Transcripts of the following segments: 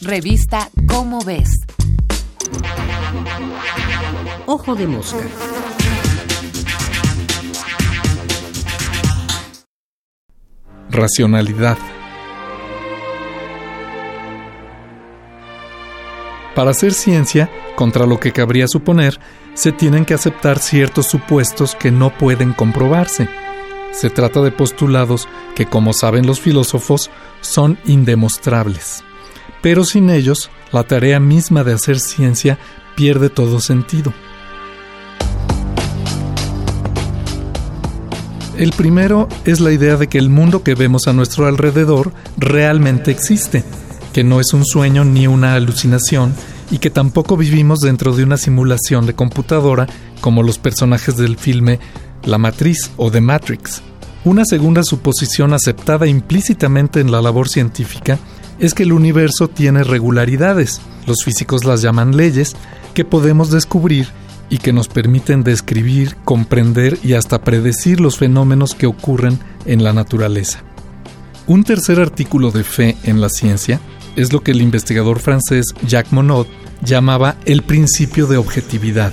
Revista Cómo ves. Ojo de mosca. Racionalidad. Para hacer ciencia, contra lo que cabría suponer, se tienen que aceptar ciertos supuestos que no pueden comprobarse. Se trata de postulados que, como saben los filósofos, son indemostrables. Pero sin ellos, la tarea misma de hacer ciencia pierde todo sentido. El primero es la idea de que el mundo que vemos a nuestro alrededor realmente existe, que no es un sueño ni una alucinación y que tampoco vivimos dentro de una simulación de computadora como los personajes del filme La Matriz o The Matrix. Una segunda suposición aceptada implícitamente en la labor científica es que el universo tiene regularidades, los físicos las llaman leyes, que podemos descubrir y que nos permiten describir, comprender y hasta predecir los fenómenos que ocurren en la naturaleza. Un tercer artículo de fe en la ciencia es lo que el investigador francés Jacques Monod llamaba el principio de objetividad,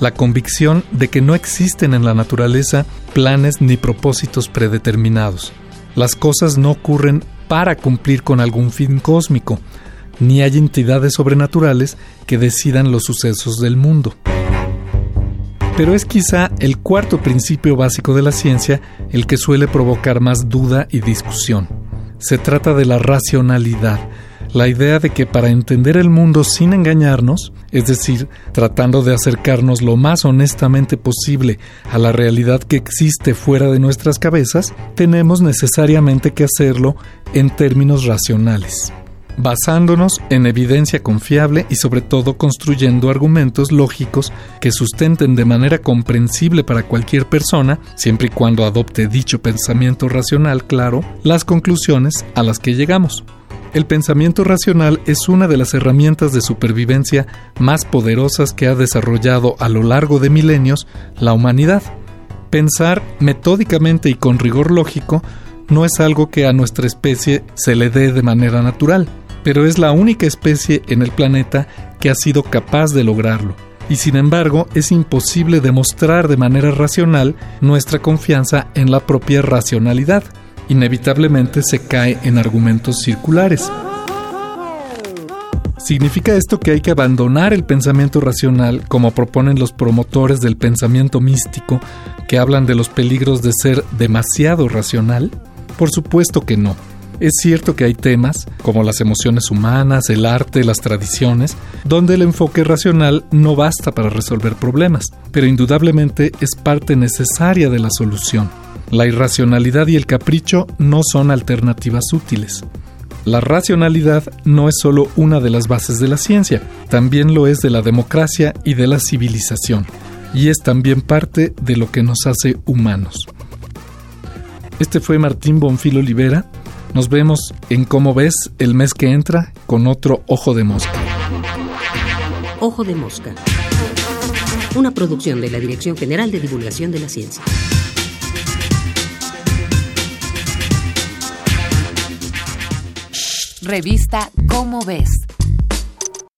la convicción de que no existen en la naturaleza planes ni propósitos predeterminados. Las cosas no ocurren para cumplir con algún fin cósmico, ni hay entidades sobrenaturales que decidan los sucesos del mundo. Pero es quizá el cuarto principio básico de la ciencia el que suele provocar más duda y discusión. Se trata de la racionalidad, la idea de que para entender el mundo sin engañarnos, es decir, tratando de acercarnos lo más honestamente posible a la realidad que existe fuera de nuestras cabezas, tenemos necesariamente que hacerlo en términos racionales basándonos en evidencia confiable y sobre todo construyendo argumentos lógicos que sustenten de manera comprensible para cualquier persona, siempre y cuando adopte dicho pensamiento racional claro, las conclusiones a las que llegamos. El pensamiento racional es una de las herramientas de supervivencia más poderosas que ha desarrollado a lo largo de milenios la humanidad. Pensar metódicamente y con rigor lógico no es algo que a nuestra especie se le dé de manera natural, pero es la única especie en el planeta que ha sido capaz de lograrlo. Y sin embargo, es imposible demostrar de manera racional nuestra confianza en la propia racionalidad inevitablemente se cae en argumentos circulares. ¿Significa esto que hay que abandonar el pensamiento racional como proponen los promotores del pensamiento místico que hablan de los peligros de ser demasiado racional? Por supuesto que no. Es cierto que hay temas, como las emociones humanas, el arte, las tradiciones, donde el enfoque racional no basta para resolver problemas, pero indudablemente es parte necesaria de la solución. La irracionalidad y el capricho no son alternativas útiles. La racionalidad no es solo una de las bases de la ciencia, también lo es de la democracia y de la civilización, y es también parte de lo que nos hace humanos. Este fue Martín Bonfil Olivera. Nos vemos en Cómo ves el mes que entra con otro Ojo de Mosca. Ojo de Mosca. Una producción de la Dirección General de Divulgación de la Ciencia. Revista Cómo ves.